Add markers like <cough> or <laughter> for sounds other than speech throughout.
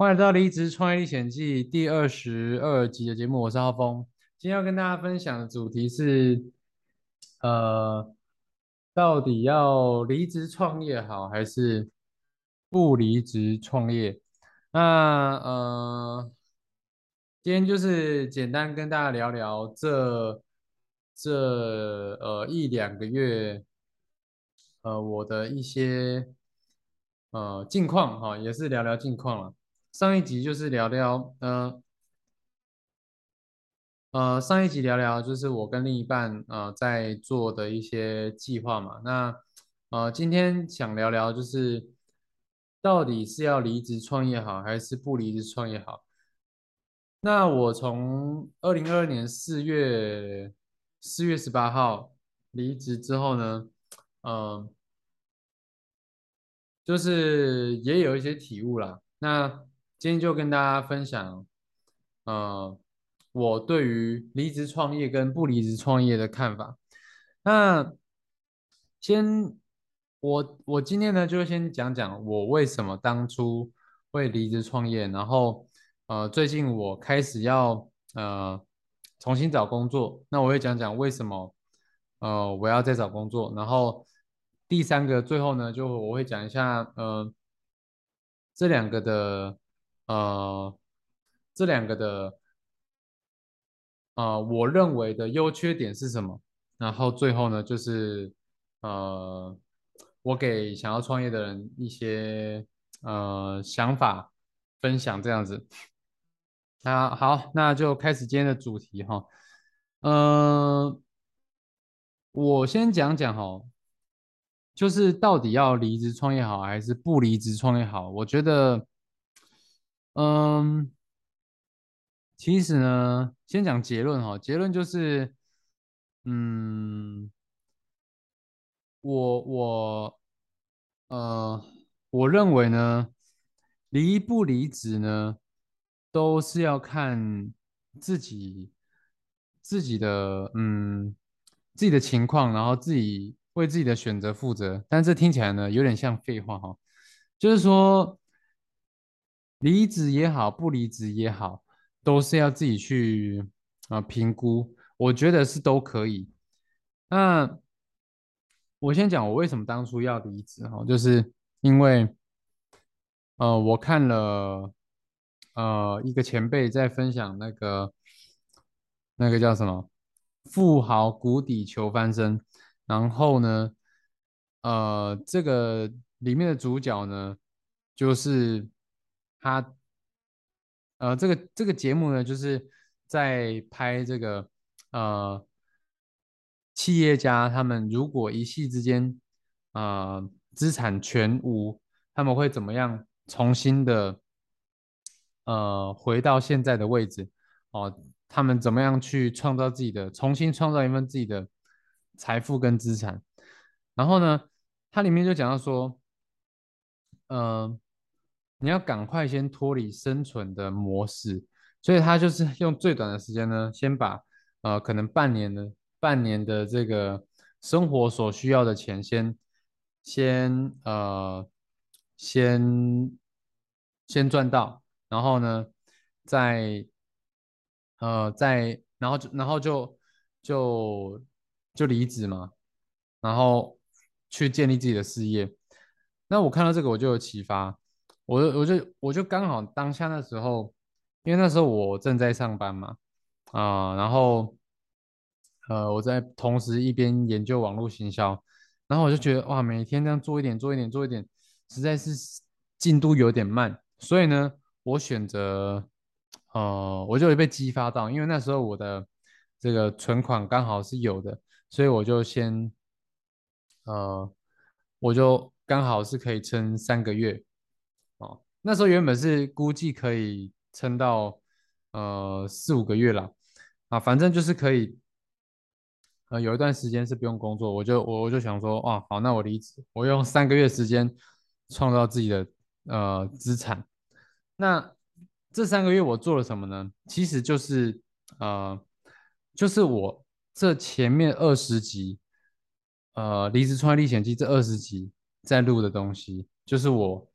欢迎来到《离职创业历险记》第二十二集的节目，我是浩峰。今天要跟大家分享的主题是，呃，到底要离职创业好，还是不离职创业？那呃，今天就是简单跟大家聊聊这这呃一两个月，呃我的一些呃近况哈，也是聊聊近况了。上一集就是聊聊，呃，呃，上一集聊聊就是我跟另一半呃在做的一些计划嘛。那呃，今天想聊聊就是到底是要离职创业好，还是不离职创业好？那我从二零二二年四月四月十八号离职之后呢，嗯，就是也有一些体悟啦。那今天就跟大家分享，呃，我对于离职创业跟不离职创业的看法。那先，我我今天呢就先讲讲我为什么当初会离职创业，然后呃，最近我开始要呃重新找工作，那我会讲讲为什么呃我要再找工作，然后第三个最后呢就我会讲一下呃这两个的。呃，这两个的，呃，我认为的优缺点是什么？然后最后呢，就是呃，我给想要创业的人一些呃想法分享，这样子。那好，那就开始今天的主题哈。嗯，我先讲讲哈，就是到底要离职创业好还是不离职创业好？我觉得。嗯，其实呢，先讲结论哈。结论就是，嗯，我我呃，我认为呢，离不离职呢，都是要看自己自己的嗯自己的情况，然后自己为自己的选择负责。但这听起来呢，有点像废话哈，就是说。离职也好，不离职也好，都是要自己去啊评估。我觉得是都可以。那我先讲我为什么当初要离职哈，就是因为呃我看了呃一个前辈在分享那个那个叫什么富豪谷底求翻身，然后呢呃这个里面的主角呢就是。他，呃，这个这个节目呢，就是在拍这个，呃，企业家他们如果一夕之间，呃，资产全无，他们会怎么样重新的，呃，回到现在的位置？哦，他们怎么样去创造自己的，重新创造一份自己的财富跟资产？然后呢，它里面就讲到说，嗯。你要赶快先脱离生存的模式，所以他就是 <laughs> 用最短的时间呢，先把呃可能半年的半年的这个生活所需要的钱先先呃先先赚到，然后呢再呃再然后就然后就就就离职嘛，然后去建立自己的事业。那我看到这个我就有启发。我我就我就刚好当下那时候，因为那时候我正在上班嘛，啊，然后呃我在同时一边研究网络行销，然后我就觉得哇，每天这样做一点做一点做一点，实在是进度有点慢，所以呢，我选择呃我就被激发到，因为那时候我的这个存款刚好是有的，所以我就先呃我就刚好是可以撑三个月。那时候原本是估计可以撑到呃四五个月啦，啊，反正就是可以，呃，有一段时间是不用工作，我就我我就想说，啊，好，那我离职，我用三个月时间创造自己的呃资产。那这三个月我做了什么呢？其实就是呃，就是我这前面二十集，呃，离职创业历险记这二十集在录的东西，就是我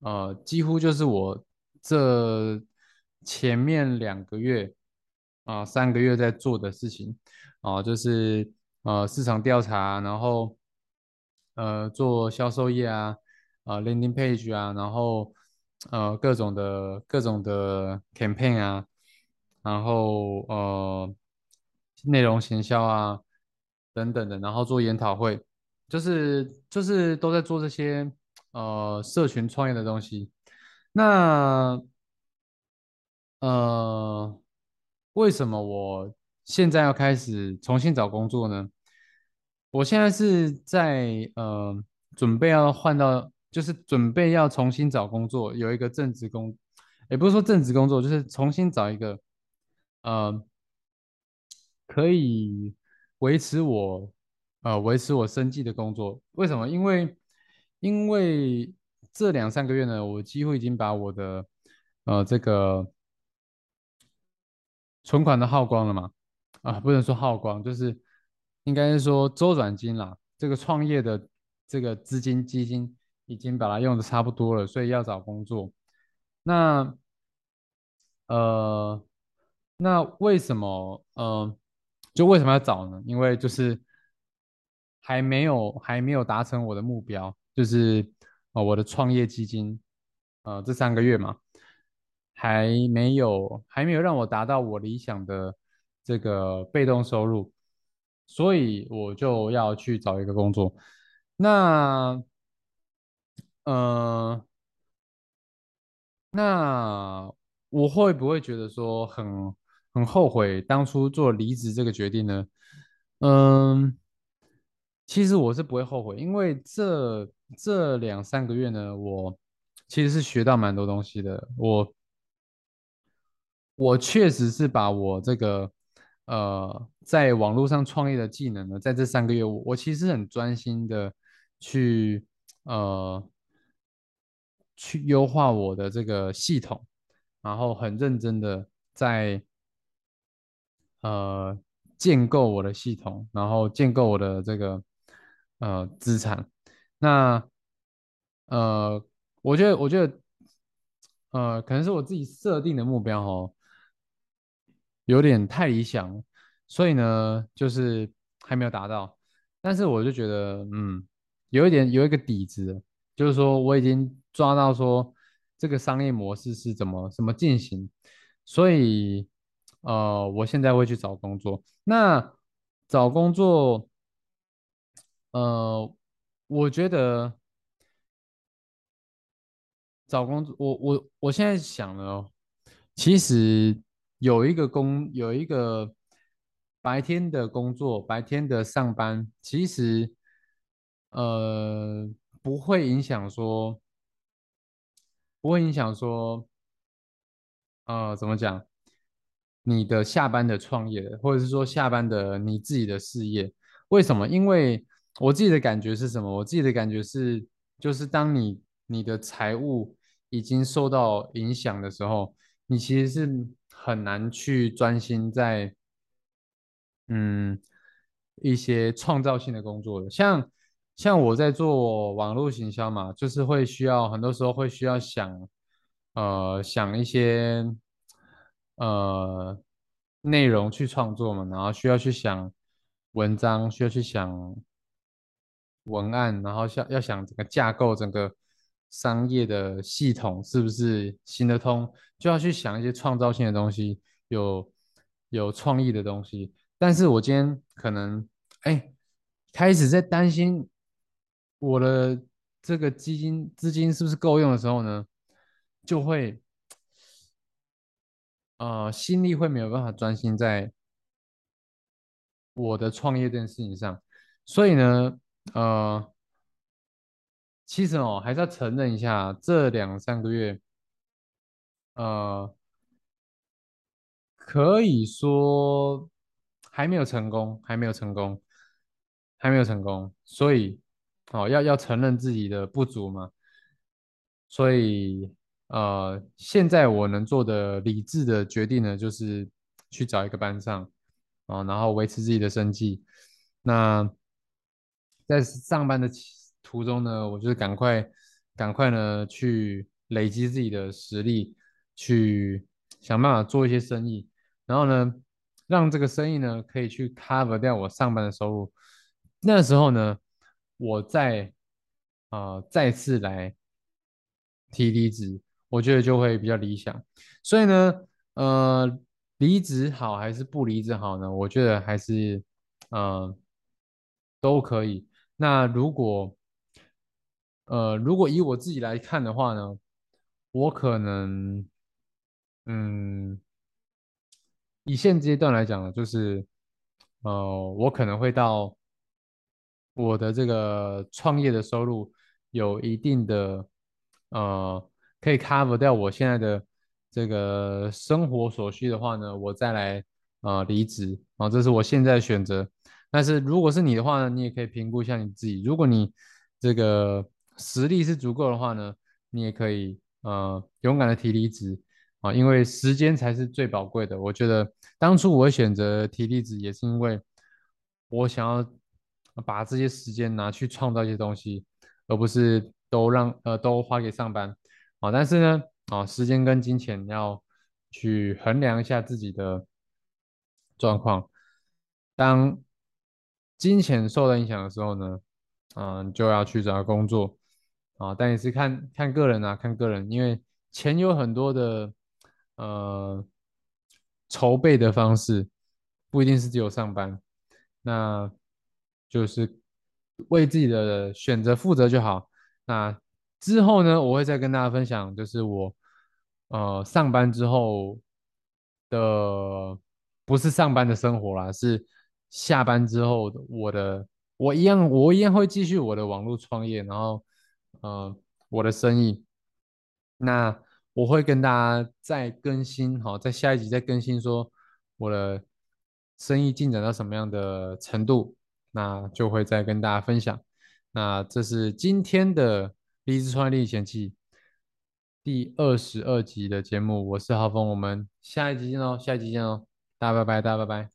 呃，几乎就是我这前面两个月啊、三个月在做的事情啊、就是呃市场调查，然后呃做销售业啊，啊、landing page 啊，然后呃各种的各种的 campaign 啊，然后呃内容行销啊等等的，然后做研讨会，就是就是都在做这些呃社群创业的东西。那呃，为什么我现在要开始重新找工作呢？我现在是在呃准备要换到，就是准备要重新找工作，有一个正职工，也不是说正职工作，就是重新找一个呃可以维持我呃维持我生计的工作。为什么？因为因为这两三个月呢，我几乎已经把我的呃这个存款都耗光了嘛，啊，不能说耗光，就是应该是说周转金啦。这个创业的这个资金基金已经把它用的差不多了，所以要找工作。那呃，那为什么呃，就为什么要找呢？因为就是还没有还没有达成我的目标，就是呃我的创业基金，呃这三个月嘛。还没有还没有让我达到我理想的这个被动收入，所以我就要去找一个工作。那呃，那我会不会觉得说很很后悔当初做离职这个决定呢？嗯，其实我是不会后悔，因为这这两三个月呢，我其实是学到蛮多东西的。我我确实是把我这个呃在网络上创业的技能呢，在这三个月，我我其实很专心的去呃去优化我的这个系统，然后很认真的在呃建构我的系统，然后建构我的这个呃资产。那呃，我觉得我觉得呃，可能是我自己设定的目标哦。有点太理想，所以呢，就是还没有达到。但是我就觉得，嗯，有一点有一个底子就是说我已经抓到说这个商业模式是怎么怎么进行，所以呃，我现在会去找工作。那找工作，呃，我觉得。找工作，我我我现在想了哦，其实有一个工，有一个白天的工作，白天的上班，其实呃不会影响说，不会影响说，呃怎么讲，你的下班的创业，或者是说下班的你自己的事业，为什么？因为我自己的感觉是什么？我自己的感觉是，就是当你你的财务已经受到影响的时候，你其实是很难去专心在嗯一些创造性的工作的。像像我在做网络行销嘛，就是会需要很多时候会需要想呃想一些呃内容去创作嘛，然后需要去想文章，需要去想文案，然后想要想整个架构，整个商业的系统是不是行得通，就要去想一些创造性的东西，有有创意的东西。但是我今天可能哎开始在担心我的这个基金资金是不是够用的时候呢，就会呃心力会没有办法专心在我的创业这件事情上，所以呢，呃，其实哦，还是要承认一下，这两三个月，呃，可以说还没有成功，还没有成功，还没有成功，所以哦，要要承认自己的不足嘛。所以呃，现在我能做的理智的决定呢，就是去找一个班上啊，然后维持自己的生计。那在上班的途中呢，我就是赶快赶快呢去累积自己的实力，去想办法做一些生意。然后呢，让这个生意呢可以去 cover 掉我上班的收入。那时候呢，我再啊、再次来提离职，我觉得就会比较理想。所以呢，呃，离职好还是不离职好呢？我觉得还是呃都可以。那如果呃如果以我自己来看的话呢，我可能嗯。以现阶段来讲呢，就是呃，我可能会到我的这个创业的收入有一定的呃，可以 cover 掉我现在的这个生活所需的话呢，我再来呃离职啊，这是我现在选择。但是如果是你的话呢，你也可以评估一下你自己，如果你这个实力是足够的话呢，你也可以呃勇敢的提离职。啊，因为时间才是最宝贵的。我觉得当初我选择提离职，也是因为我想要把这些时间拿去创造一些东西，而不是都让呃都花给上班。啊，但是呢，啊，时间跟金钱要去衡量一下自己的状况。当金钱受到影响的时候呢，嗯，就要去找工作。啊，但也是看看个人啊，看个人，因为钱有很多的。呃，筹备的方式不一定是只有上班，那就是为自己的选择负责就好。那之后呢，我会再跟大家分享，就是我呃上班之后的不是上班的生活啦，是下班之后我的我一样我一样会继续我的网络创业，然后呃我的生意。那我会跟大家再更新，好，在下一集再更新说我的生意进展到什么样的程度，那就会再跟大家分享。那这是今天的励志创业历险记第二十二集的节目，我是浩峰，我们下一集见喽，下一集见喽，大家拜拜，大家拜拜。